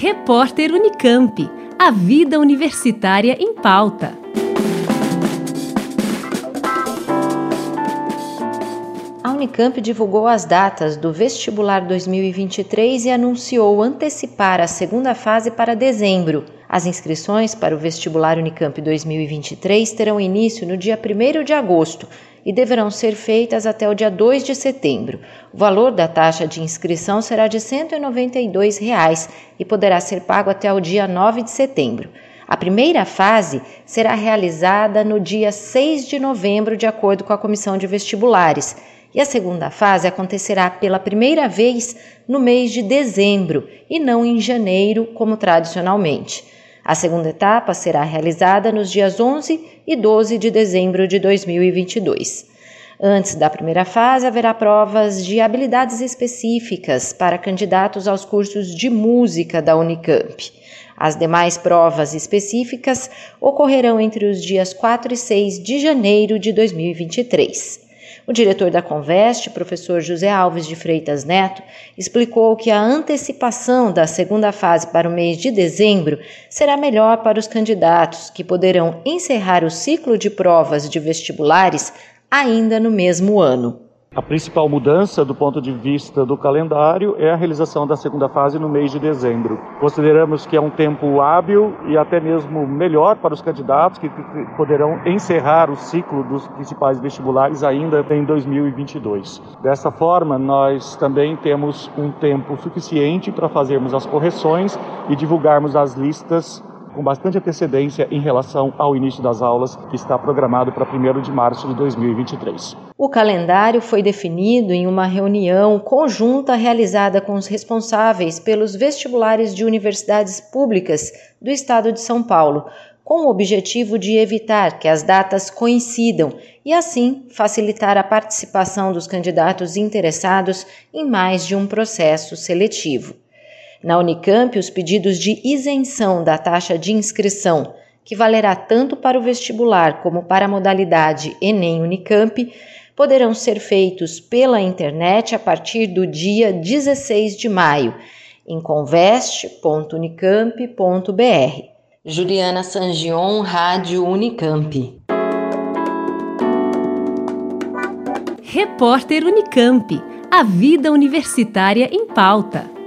Repórter Unicamp. A vida universitária em pauta. A Unicamp divulgou as datas do vestibular 2023 e anunciou antecipar a segunda fase para dezembro. As inscrições para o vestibular Unicamp 2023 terão início no dia 1 de agosto e deverão ser feitas até o dia 2 de setembro. O valor da taxa de inscrição será de 192 reais e poderá ser pago até o dia 9 de setembro. A primeira fase será realizada no dia 6 de novembro, de acordo com a Comissão de Vestibulares, e a segunda fase acontecerá pela primeira vez no mês de dezembro e não em janeiro, como tradicionalmente. A segunda etapa será realizada nos dias 11 e 12 de dezembro de 2022. Antes da primeira fase, haverá provas de habilidades específicas para candidatos aos cursos de música da Unicamp. As demais provas específicas ocorrerão entre os dias 4 e 6 de janeiro de 2023. O diretor da Conveste, professor José Alves de Freitas Neto, explicou que a antecipação da segunda fase para o mês de dezembro será melhor para os candidatos, que poderão encerrar o ciclo de provas de vestibulares ainda no mesmo ano. A principal mudança do ponto de vista do calendário é a realização da segunda fase no mês de dezembro. Consideramos que é um tempo hábil e até mesmo melhor para os candidatos que poderão encerrar o ciclo dos principais vestibulares ainda em 2022. Dessa forma, nós também temos um tempo suficiente para fazermos as correções e divulgarmos as listas com bastante antecedência em relação ao início das aulas, que está programado para 1 de março de 2023. O calendário foi definido em uma reunião conjunta realizada com os responsáveis pelos vestibulares de universidades públicas do estado de São Paulo, com o objetivo de evitar que as datas coincidam e, assim, facilitar a participação dos candidatos interessados em mais de um processo seletivo. Na Unicamp, os pedidos de isenção da taxa de inscrição, que valerá tanto para o vestibular como para a modalidade Enem Unicamp, poderão ser feitos pela internet a partir do dia 16 de maio em conveste.unicamp.br. Juliana Sangion, Rádio Unicamp. Repórter Unicamp. A vida universitária em pauta.